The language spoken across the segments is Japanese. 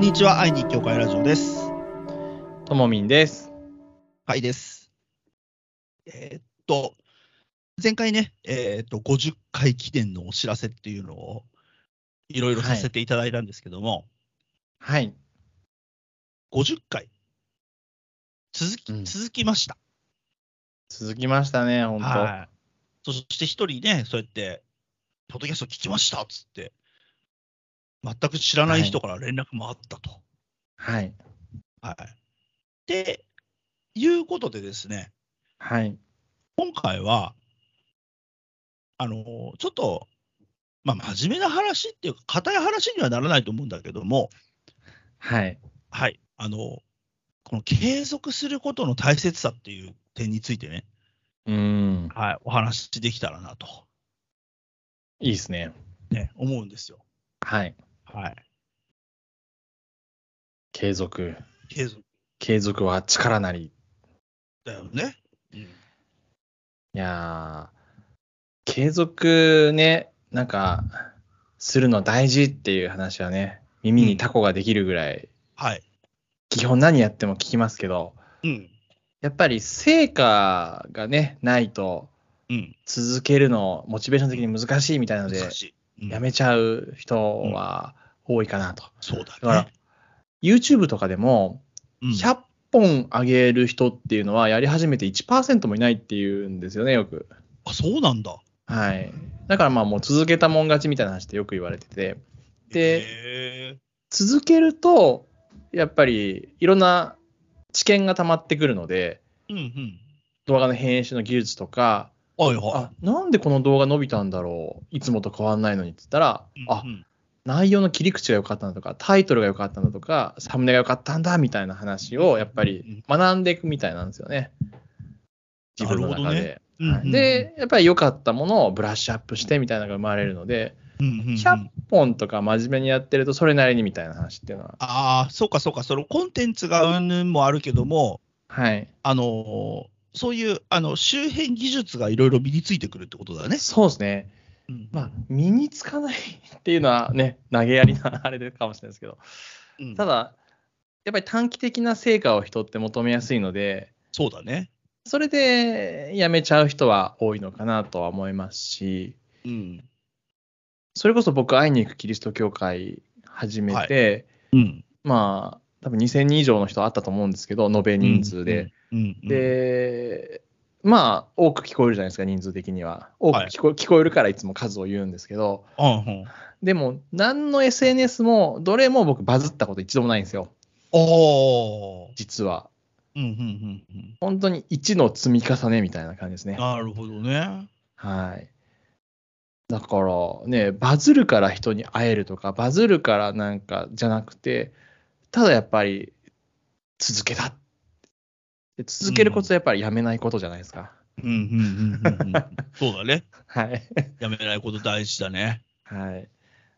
んにちは、愛に協会ラジオです。ともみんです。はいです。えーっと、前回ね、えーっと、50回記念のお知らせっていうのを、いろいろさせていただいたんですけども、はい。50回、続き、うん続きました。続きましたね、本当。はい。そして一人ね、そうやって、ポッドキャスト聞きましたっつって、全く知らない人から連絡もあったと。はい。はい。で、いうことでですね、はい。今回は、あのちょっと、まあ、真面目な話っていうか、硬い話にはならないと思うんだけども、はい。はい、あのこの継続することの大切さっていう点についてね、うーん。はい、お話しできたらなと、いいですね。ね、思うんですよ。はい。はい。継続。継続継続は力なり。いだよね。うん、やー、継続ね、なんか、するの大事っていう話はね、耳にタコができるぐらい、はい。基本何やっても聞きますけど、うん。やっぱり成果がね、ないとうん。続けるの、モチベーション的に難しいみたいなので難、しい。うんやめちゃう人は多いかなと。そうだだからね。YouTube とかでも、うん100本上げる人っていうのは、やり始めて1%もいないっていうんですよね、よく。あ、そうなんだ。はい。だからまあもう続けたもん勝ちみたいな話ってよく言われてて、でへ続けると、やっぱりいろんな知見が溜まってくるので、ーうんうん。動画の編集の技術とか、はいはあ、なんでこの動画伸びたんだろう？いつもと変わんないのにって言ったら、い。あう、ん内容の切り口が良かったんだとか、タイトルが良かったんだとか、サムネが良かったんだみたいな話をやっぱり学んでいくみたいなんですよね。自分の中で。うんはいで、やっぱり良かったものをブラッシュアップしてみたいなのが生まれるので、うんうんうん100本とか真面目にやってるとそれなりにみたいな話っていうのは、ああ、そうかそうか、そのコンテンツがうんぬんもあるけども、はい。あのーそういうあの周辺技術がいろいろ身についてくるってことだね。そうですね。うんまあ、身につかないっていうのはね、投げやりなあれかもしれないですけど、うんただ、やっぱり短期的な成果を人って求めやすいので、そうだね。それで辞めちゃう人は多いのかなとは思いますし、うん。それこそ僕、会いに行くキリスト教会始めて、うん。まあ、多分2000人以上の人あったと思うんですけど、延べ人数で。うん。うん、で、まあ、多く聞こえるじゃないですか、人数的には。多くはい聞こ,、聞こえるからいつも数を言うんですけど、うんうん、でも、何の SNS も、どれも僕バズったこと一度もないんですよ、おー。実は。うんうんうんうん。本当に1の積み重ねみたいな感じですね。なるほどね。はい。だからね、バズるから人に会えるとか、バズるからなんかじゃなくて、ただやっぱり続けた。で続けることはやっぱりやめないことじゃないですか。うんうんうんうんうん。そうだね。はい。やめないこと大事だね。はい。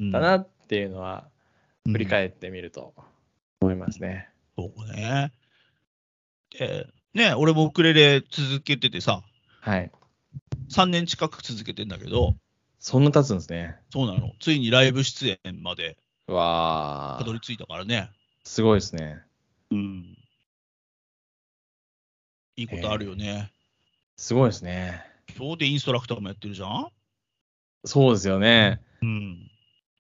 うんだなっていうのは、振り返ってみると思いますね。そうね。で、ね、俺もウクレレ続けててさ、はい。3年近く続けてんだけど、そんな経つんですね。そうなの。ついにライブ出演までうわーたどり着いたからね。すごいですね。うん。いいことあるよね。すごいですね。今日でインストラクターもやってるじゃん？そうですよね。うん。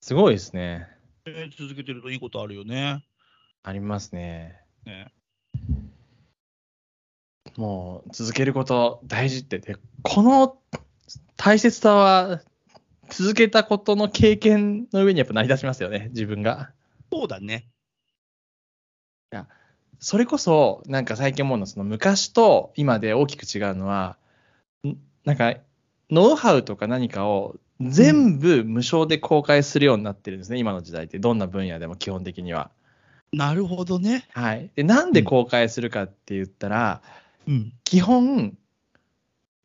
すごいですね。えー続けてるといいことあるよね。ありますね。ねもう続けること大事ってでこの大切さは続けたことの経験の上にやっぱ成り立ちますよね自分がそうだね。それこそなんか最近思うのはその昔と今で大きく違うのはんなんかノウハウとか何かを全部無償で公開するようになってるんですね、今の時代ってどんな分野でも基本的にはなるほどね。はいでなんで公開するかって言ったら、うん。基本、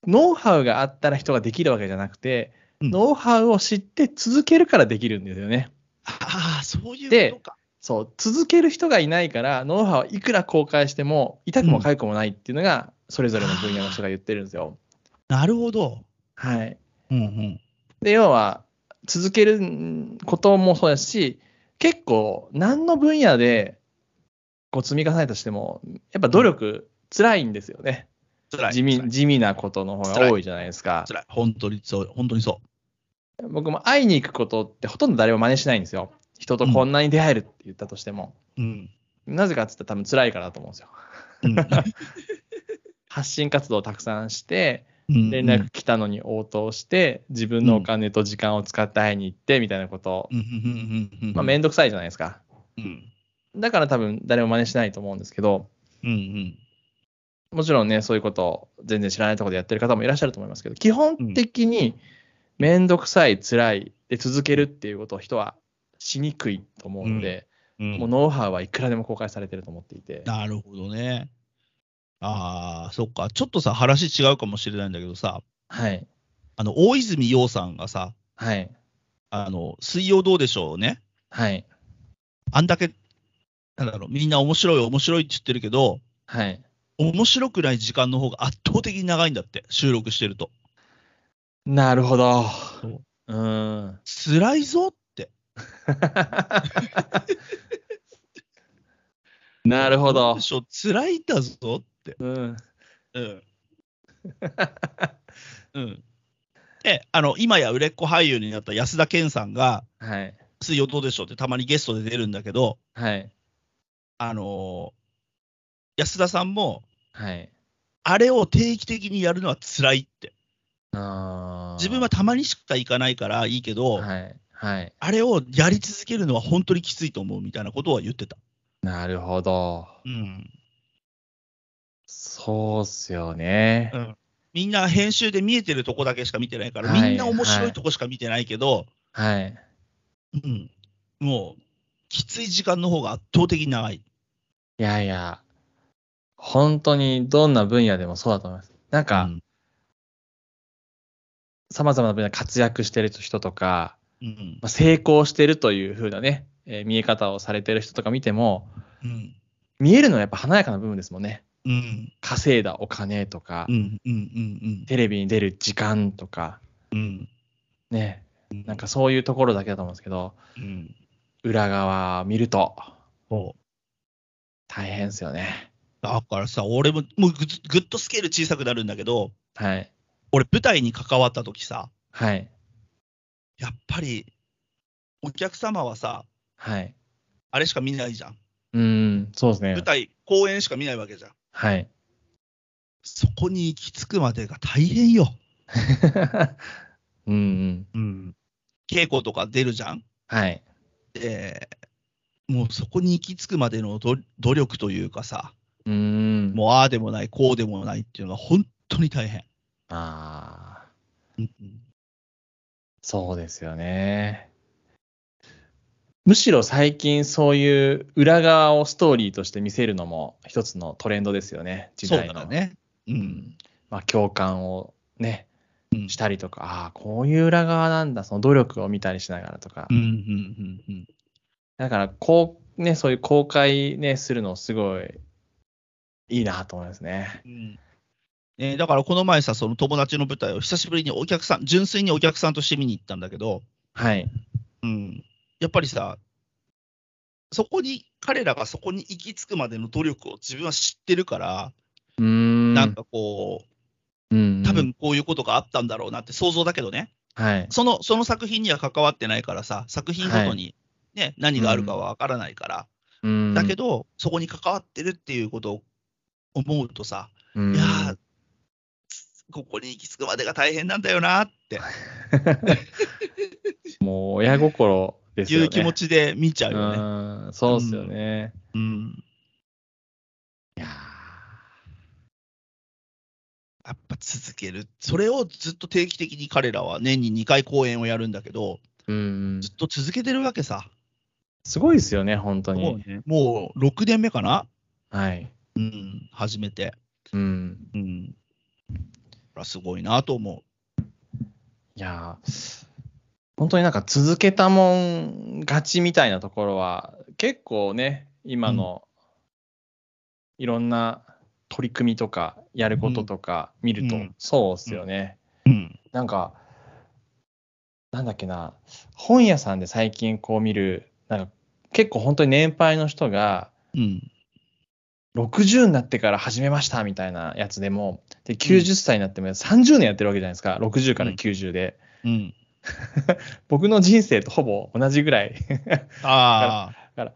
ノウハウがあったら人ができるわけじゃなくて、うんノウハウを知って続けるからできるんですよね。ああ、そういうでことか。そう、続ける人がいないから、ノウハウはいくら公開しても、痛くも痒くもないっていうのが、それぞれの分野の人が言ってるんですよ。なるほど。はい。うんうん。で、要は、続けることもそうですし、結構、何の分野でこう積み重ねたとしても、やっぱ努力、辛いんですよね。辛い。地味地味なことの方が多いじゃないですか。辛い。本当にそう、本当にそ僕も会いに行くことってほとんど誰も真似しないんですよ。人とこんなに出会えるって言ったとしても。う。うん。なぜかって言ったら多分辛いからだと思うんですよ。うん 発信活動をたくさんして、うん連絡来たのに応答して、自分のお金と時間を使って会いに行ってみたいなことを、まあ、めんどくさいじゃないですか。うんだから多分誰も真似しないと思うんですけど、うんうんもちろんね、そういうことを全然知らないところでやってる方もいらっしゃると思いますけど、基本的にめんどくさい、辛いで続けるっていうことを人はしにくいと思うので、うんもうノウハウはいくらでも公開されてると思っていて。なるほどね。ああ、そっか。ちょっとさ、話違うかもしれないんだけどさ、はい。あの、大泉洋さんがさ、はい。あの、水曜どうでしょうね。はい。あんだけ、なんだろう、みんな面白い、面白いって言ってるけど、はい。面白くない時間の方が 圧倒的に長いんだって、収録してると。なるほど。そうん。辛いぞって。なるほどで。しょ辛いんだぞって。うん。うん。うん。で、あの、今や売れっ子俳優になった安田健さんが、はい。水曜どうでしょうってたまにゲストで出るんだけど、はい。あのー安田さんも、はい。あれを定期的にやるのは辛いって。あー自分はたまにしか行かないからいいけど、はい。はい。あれをやり続けるのは本当にきついと思うみたいなことは言ってた。なるほど。うん。そうっすよね。うんみんな編集で見えてるとこだけしか見てないから、はいみんな面白いとこしか見てないけど、はい。うん、もう、きつい時間の方が圧倒的に長い。いやいや、本当にどんな分野でもそうだと思います。なんか、うん様々な分野で活躍してる人とか、うん。まあ、成功してるという風なね、えー見え方をされてる人とか見ても、うん。見えるのはやっぱ華やかな部分ですもんね。うん。稼いだお金とか、うんうんテレビに出る時間とか、うん。ね、うんなんかそういうところだけだと思うんですけど、うん。裏側見ると大変ですよね。だからさ、俺ももうぐぐっとスケール小さくなるんだけど、はい。俺、舞台に関わった時さ、はい。やっぱりお客様はさ、はい。あれしか見ないじゃん。うーん、そうですね舞。台、公演しか見ないわけじゃん。はい。そこに行き着くまでが大変よ。うんうん。うん、稽古とか出るじゃん。はい。で、もうそこに行き着くまでのど努力というかさ、うーん。もうああでもない、こうでもないっていうのが本当に大変。ああ、うんそうですよね。むしろ最近そういう裏側をストーリーとして見せるのも一つのトレンドですよね。時そう代の。だね。う。うんん。まあ共感をね、うんしたりとか、ああ、こういう裏側なんだ、その努力を見たりしながらとか。うんうんうんうんだから、こう、ね、そういう公開ね、するのすごいいいなと思いますね。うんね、だからこの前さ、その友達の舞台を久しぶりにお客さん、純粋にお客さんとして見に行ったんだけど、はい。うん、やっぱりさ、そこに、彼らがそこに行き着くまでの努力を自分は知ってるから、うーん。なんかこう、うん、多分こういうことがあったんだろうなって想像だけどね、はい。そのその作品には関わってないからさ、作品ごとに、ね何があるかは分からないから、うん。だけど、そこに関わってるっていうことを思うとさ、うん。いやー、ここに行き着くまでが大変なんだよなって もう親心ですよね。いう気持ちで見ちゃうよね。うん、そうっすよね。うん、いややっぱ続ける。それをずっと定期的に彼らは年に2回公演をやるんだけど、ーうんずっと続けてるわけさ。すごいですよね、本当に。もう6年目かな？はい。うん、初めて。うん。うん。これはすごいなと思いやー本当になんか続けたもん勝ちみたいなところは、結構ね、今のいろんな取り組みとか、やることとか見るとうん、そうっすよね。う。うん。なんか、なんだっけな、本屋さんで最近こう見る、なんか結構本当に年配の人が、うん。60になってから始めましたみたいなやつでも、で、90歳になっても30年やってるわけじゃないですか。60から90で。うん。僕の人生とほぼ同じぐらい。ああ。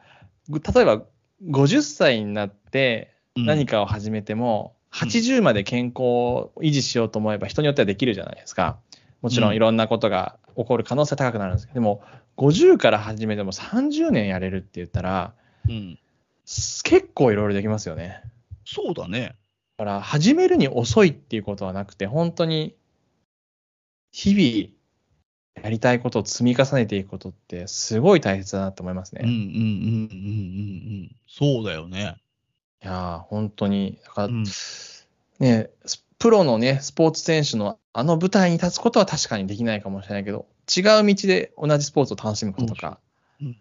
例えば、50歳になってうん何かを始めても、うん80まで健康を維持しようと思えば人によってはできるじゃないですか。もちろうんんいろんなことが起こる可能性高くなるんですけど、でも、50から始めても30年やれるって言ったら、うん。す結構いろいろできますよね。そうだね。だから、始めるに遅いっていうことはなくて、本当に、日々、やりたいことを積み重ねていくことって、すごい大切だなと思いますね。うんうんうんいうんうんうん。そうだよね。やー、本当に、だから、うんね、スプロのね、スポーツ選手のあの舞台に立つことは確かにできないかもしれないけど、違う道で同じスポーツを楽しむこととか、うん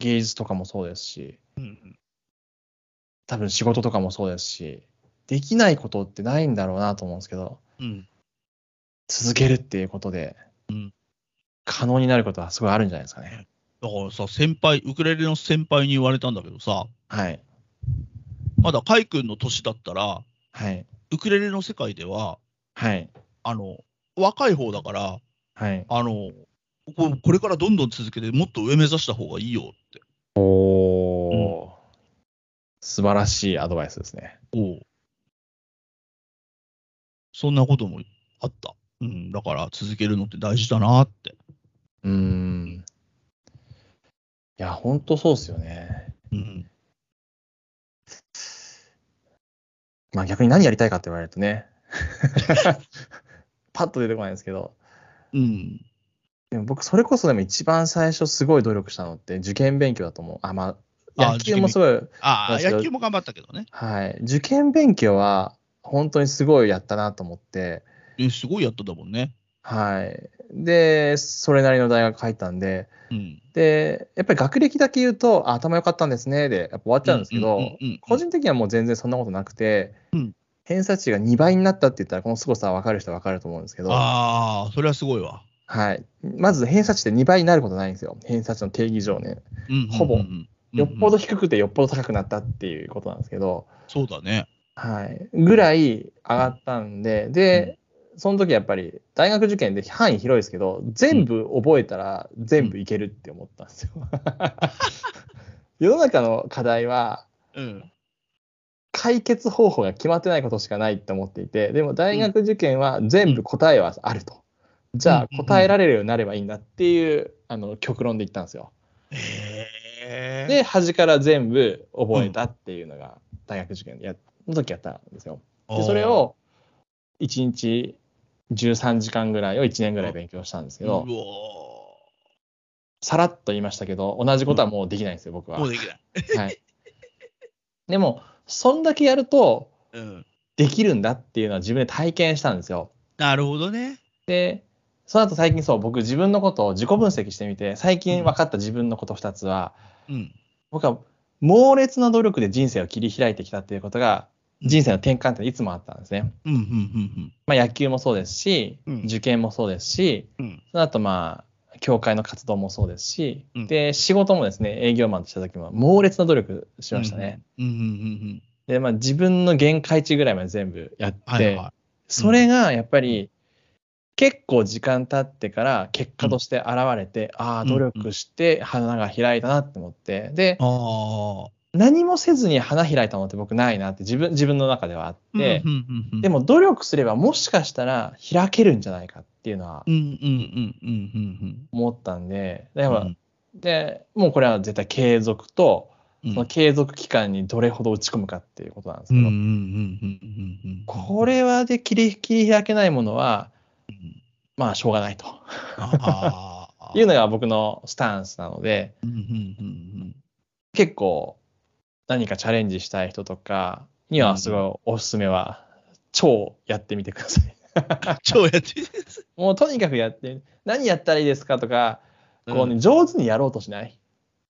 芸術とかもそうですし、うん多分仕事とかもそうですし、できないことってないんだろうなと思うんですけど、うん。続けるっていうことでうん、可能になることはすごいあるんじゃないですかね。だからさ、先輩、ウクレレの先輩に言われたんだけどさ、はい。まだカイ君の年だったら、はい。ウクレレの世界では、はい。あの、若い方だから、はい。あの、ここれからどんどん続けて、もっと上目指した方がいいよって。おー、素晴らしいアドバイスですね。おうそんなこともあった。うん、だから続けるのって大事だなって。うーん。いや、本当そうですよね。うん。まあ逆に何やりたいかって言われるとね、パッと出てこないんですけど、うん。でも僕、それこそでも一番最初すごい努力したのって受験勉強だと思う。あ、まあ、あ野球もすごい、ああ、野球も頑張ったけどね。はい。受験勉強は本当にすごいやったなと思って、えすごいやったんだもんね。はい。で、それなりの大学入ったんで、うん。で、やっぱり学歴だけ言うと、あ頭良かったんですね、で、やっぱ終わっちゃうんですけど個人的にはもう全然そんなことなくてうん、偏差値が2倍になったって言ったら、この凄さは分かる人は分かると思うんですけど、ああ、それはすごいわ。はい。まず偏差値って2倍になることないんですよ。偏差値の定義上ね。うんほぼよっぽど低くてよっぽど高くなったっていうことなんですけど、そうだね。はい。ぐらい上がったんで、で、その時やっぱり大学受験で範囲広いですけど、全部覚えたら全部いけるって思ったんですよ。世の中の課題はうん。解決方法が決まってないことしかないって思っていて、でも大学受験は全部答えはあると。じゃあ答えられるようになればいいんだっていうあの極論で言ったんですよ。で、端から全部覚えたっていうのが大学受験やの時やったんですよ。で、それを1日13時間ぐらいを1年ぐらい勉強したんですけどさらっと言いましたけど、同じことはもうできないんですよ、僕は。ーもうできない。はい。でも、そんだけやるとうん。できるんだっていうのは自分で体験したんですよ。なるほどね。で、その後最近そう、僕自分のことを自己分析してみて、最近分かった自分のこと2つは、うん。僕は猛烈な努力で人生を切り開いてきたっていうことが、人生の転換点でいつもあったんですね。うん、うん、うん、まあ、野球もそうですし、うん受験もそうですし、うん。うん。その後まあ、教会の活動もそうですし、うんで、仕事もですね、営業マンとした時も猛烈な努力しましたね。うん、うん、うん、で、まあ自分の限界値ぐらいまで全部やって、はいはそれがやっぱり、結構時間経ってから結果として現れて、ああ、うん努力して花が開いたなって思って、で、ああ。何もせずに花開いたのって僕ないなって自分自分の中ではあって、うん、うん、うん。で、も努力すればもしかしたら開けるんじゃないかっていうのはうん、うん、うん、うん、うん。思ったんで、でうんまあでもうこれは絶対継続と、うんその継続期間にどれほど打ち込むかっていうことなんですうん、けど、うん、うん、うん、うん。これはで切り切り開けないものは、うんまあしょうがないと。いうのが僕のスタンスなので、結構何かチャレンジしたい人とかにはすごいおすすめは、超やってみてください。超やってるもうとにかくやって、何やったらいいですかとか、こうね、うん上手にやろうとしない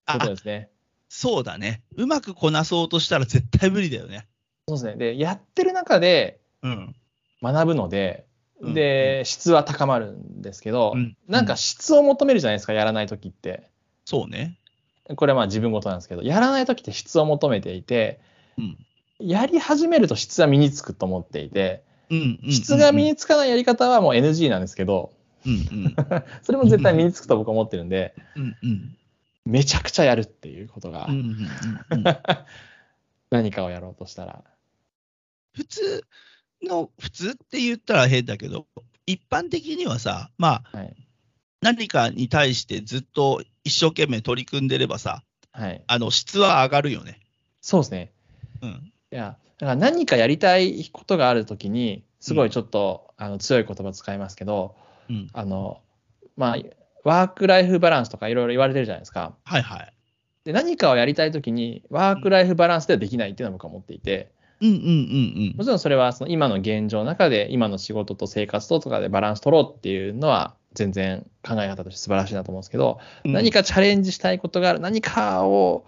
ことあですね。そうだね。うまくこなそうとしたら絶対無理だよね。そうですね。で、やってる中でうん。学ぶので、うんで、質は高まるんですけど、うん。なんか質を求めるじゃないですか、やらないときって。そうね。これはまあ自分事なんですけど、やらないときって質を求めていて、うん。やり始めると質は身につくと思っていて、質が身につかないやり方はもう NG なんですけど、うんうん。それも絶対身につくと僕は思ってるんで、うんうん。めちゃくちゃやるっていうことが 何かをやろうとしたら。普通の、普通って言ったら変だけど、一般的にはさ、まあ、はい。何かに対してずっと一生懸命取り組んでればさ、はい。あの質は上がるよね。そうですね。うん。いや、だから何かやりたいことがあるときに、すごいちょっと、あの強い言葉使いますけど、うん。あの、まあ、ワークライフバランスとかいろいろ言われてるじゃないですか。はいはい。で、何かをやりたいときに、ワークライフバランスではできないっていうのは僕は思っていて、うんうんうんもちろんそれはその今の現状の中で、今の仕事と生活ととかでバランス取ろうっていうのは、全然考え方として素晴らしいなと思うんですけど、うん。何かチャレンジしたいことがある、何かを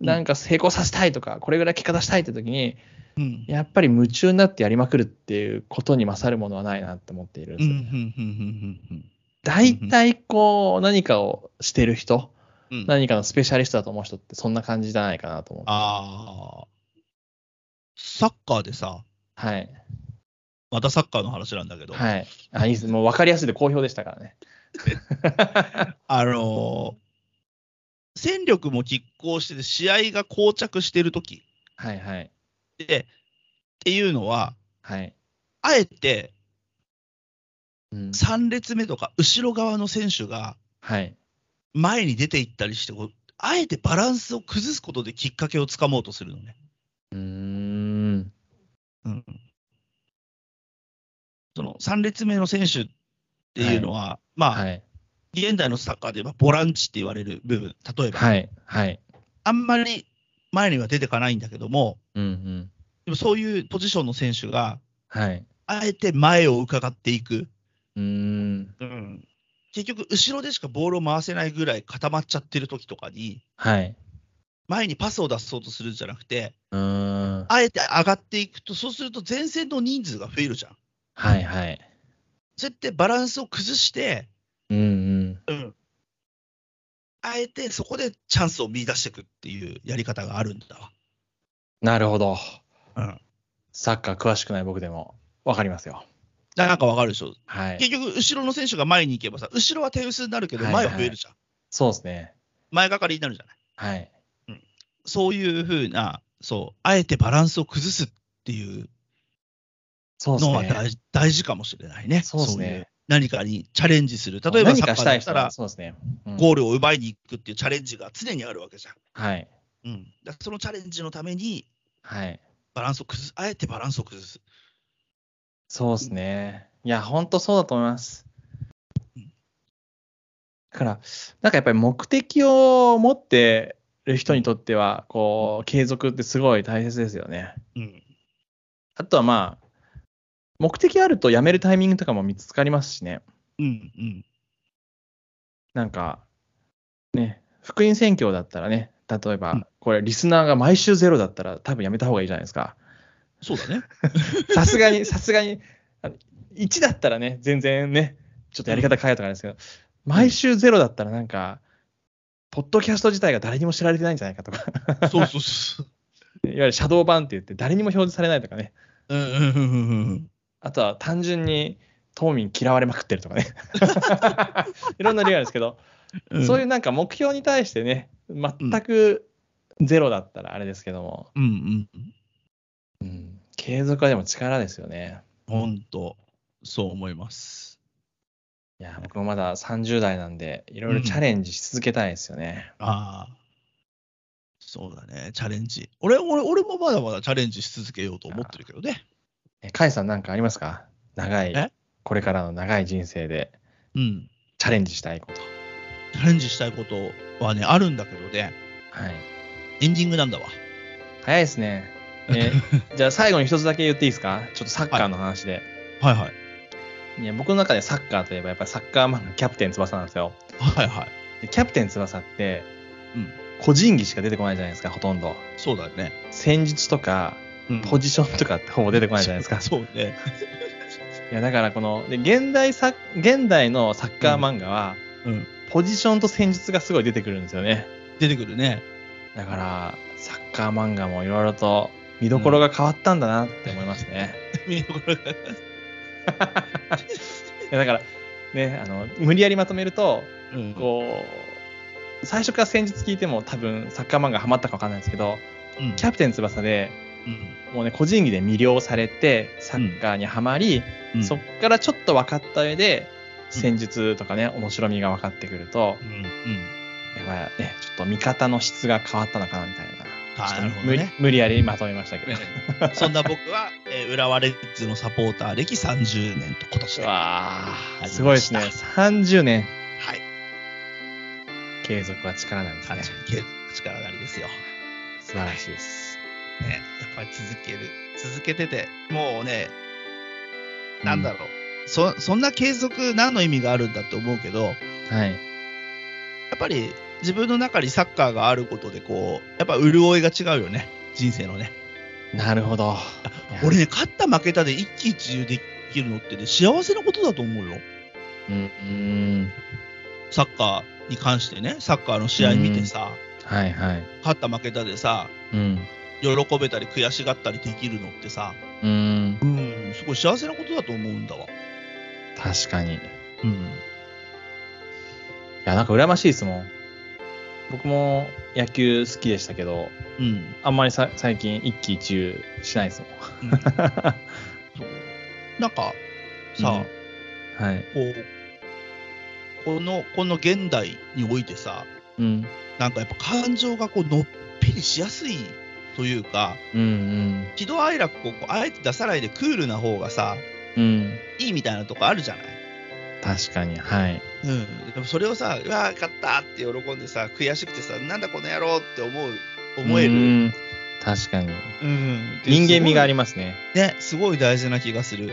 うんなんか成功させたいとか、これぐらい結果出したいって時に、うん。やっぱり夢中になってやりまくるっていうことに勝るものはないなって思っているんうんうんですよ。うんうんうん大体こう何かをしてる人、うん。何かのスペシャリストだと思う人ってそんな感じじゃないかなと思う。ああ。サッカーでさ、はい。またサッカーの話なんだけど、はい。あ、いいです。もう分かりやすいで好評でしたからね。あのー戦力も拮抗してて、試合が膠着してるときはいはい。で、っていうのは、はい。あえてうん、3列目とか後ろ側の選手がはい。前に出ていったりしてあえてバランスを崩すことできっかけをつかもうとするのね。うーん。うん、その3列目の選手っていうのは、まあ、はい。現代のサッカーで言えばボランチって言われる部分、例えば、はい。はい。あんまり前には出てかないんだけども、うんうん。でもそういうポジションの選手が、はい。あえて前を伺っていく、うーん。うん、結局、後ろでしかボールを回せないぐらい固まっちゃってる時とかに、はい。前にパスを出そうとするんじゃなくて、うーん。あえて上がっていくと、そうすると前線の人数が増えるじゃん。はいはい。そうやってバランスを崩して、うんうん。うん、あえてそこでチャンスを見出していくっていうやり方があるんだわ。なるほど。うん、サッカー詳しくない僕でも分かりますよ。なんかわかるでしょ？はい。結局、後ろの選手が前に行けばさ、後ろは手薄になるけど、はい前は増えるじゃん。そうですね。前がかりになるじゃない。はい。そういうふうな、そう、あえてバランスを崩すっていう。のは大,、大事かもしれないね。そうですね何かにチャレンジする。例えば何サッカーだったら、そうですね。うんゴールを奪いに行くっていうチャレンジが常にあるわけじゃん。はい。うん、だからそのチャレンジのためにはい。バランスを崩す、あえてバランスを崩す。そうですね。いや、本当そうだと思いますうん。だから、なんかやっぱり目的を持ってる人にとっては、こう、継続ってすごい大切ですよね。うん、あとはまあ、目的あるとやめるタイミングとかも見つかりますしね。うん、うん。なんか、ね、福音宣教だったらね、例えばうん、これ、リスナーが毎週ゼロだったら、多分やめた方がいいじゃないですか。そうだね。さすがに、さすがに、あの1だったらね、全然ね、ちょっとやり方変えとかあるんですけど、毎週ゼロだったらなんか、ポッドキャスト自体が誰にも知られてないんじゃないかとか、そうそうそう。いわゆるシャドー版って言って誰にも表示されないとかね、うんうんうんうんうん。あとは単純に島民嫌われまくってるとかね、いろんな理由あるんですけど、うんそういうなんか目標に対してね、全くゼロだったらあれですけども、うんうん。うん、継続はでも力ですよね。本当、そう思います。いや、僕もまだ30代なんで、いろいろチャレンジし続けたいですよね。ああ。そうだね、チャレンジ。俺、俺、俺もまだまだチャレンジし続けようと思ってるけどね。え、カイさんなんかありますか？長いえ、これからの長い人生でうん。チャレンジしたいこと。チャレンジしたいことはね、あるんだけどね、はい。エンディングなんだわ。早いですね。え じゃあ最後に一つだけ言っていいですか？ちょっとサッカーの話で。はいはい。い、や僕の中でサッカーといえばやっぱりサッカー漫画キャプテン翼なんですよ。はいはい。でキャプテン翼って、うん個人技しか出てこないじゃないですか、ほとんど。そうだね。戦術とか、うんポジションとかってほぼ出てこないじゃないですか。そうね。いや、だからこの、で現代サ現代のサッカー漫画は、うん。ポジションと戦術がすごい出てくるんですよね。出てくるね。だから、サッカー漫画もいろいろと見どころが変わったんだなって思いますね。見どころが。いやだから、ね、あの、無理やりまとめると、うん。こう、最初から戦術聞いても多分サッカー漫画ハマったかわかんないですけど、うん。キャプテン翼でうん。もうね、個人技で魅了されて、サッカーにはまり、うん。そっからちょっと分かった上で、戦術とかね、面白みが分かってくると、やっぱりね、ちょっと見方の質が変わったのかなみたいな。あなるほどね無理無理やりまとめましたけど。そんな僕は、えー浦和レッズのサポーター歴30年と今年で。はわああ、すごいですね。30年、い。継続は力なんですね。30年力なりですよ。素晴らしいです。ね、やっぱり続ける。続けてて、もうね、なんだろう。そ、そんな継続何の意味があるんだって思うけど、はい。やっぱり自分の中にサッカーがあることで、こう、やっぱ潤いが違うよね。人生のね。なるほど。俺ね、勝った負けたで一喜一憂できるのってね、幸せなことだと思うよ。うん、うん。サッカーに関してね、サッカーの試合見てさ、はいはい。勝った負けたでさ、うん。喜べたり悔しがったりできるのってさ、うん。うん、すごい幸せなことだと思うんだわ。確かに。いうん。や、なんか羨ましいですもん。僕も野球好きでしたけど、うん。あんまりさ最近一喜一憂しないですもん。うんそうなんか、さ、はい。こう、この、この現代においてさ、うん。なんかやっぱ感情がこう、のっぺりしやすいというか、うん喜怒哀楽をこうあえて出さないでクールな方がさ、うん。うん。いいみたいなとこあるじゃない？確かに。はい。うん。でもそれをさ、うわー、勝ったって喜んでさ、悔しくてさ、なんだこの野郎って思う、思える。うん。確かに。うん。人間味がありまますね。す。ね、すごい大事な気がする。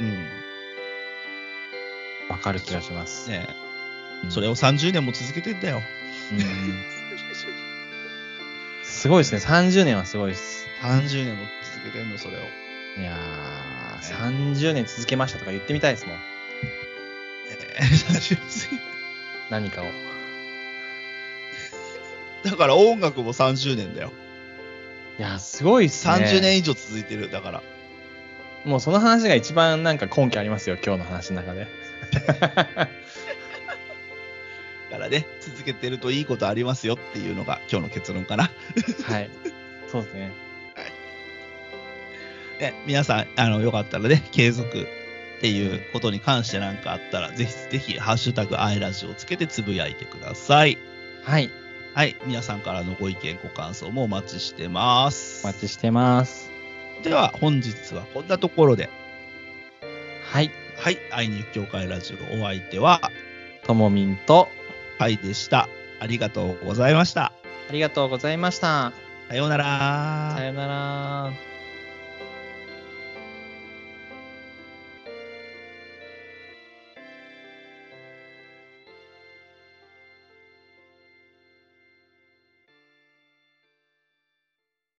うん。うん。わかる気がします。ね、うんそれを30年も続けてんだよ。うんすごいですね。30年はすごいです。30年も続けてんの、それを。いやー、30年続けましたとか言ってみたいですもん。何かを。だから音楽も30年だよ。いやー、すごいっすね。30年以上続いてる。だから。もうその話が一番なんか根拠ありますよ、今日の話の中で。だからね、続けてるといいことありますよっていうのが今日の結論かな。はい。そうですね。ね、皆さん、あの、よかったらね、継続っていうことに関してなんかあったら、ぜひぜひ、ハッシュタグ、アイラジオをつけてつぶやいてください。はい。はい、皆さんからのご意見、ご感想もお待ちしてます。お待ちしてます。では、本日はこんなところで、はい。はい、愛に協会ラジオお相手は、ともみんと、はいでした。ありがとうございました。ありがとうございました。さようならさよなら。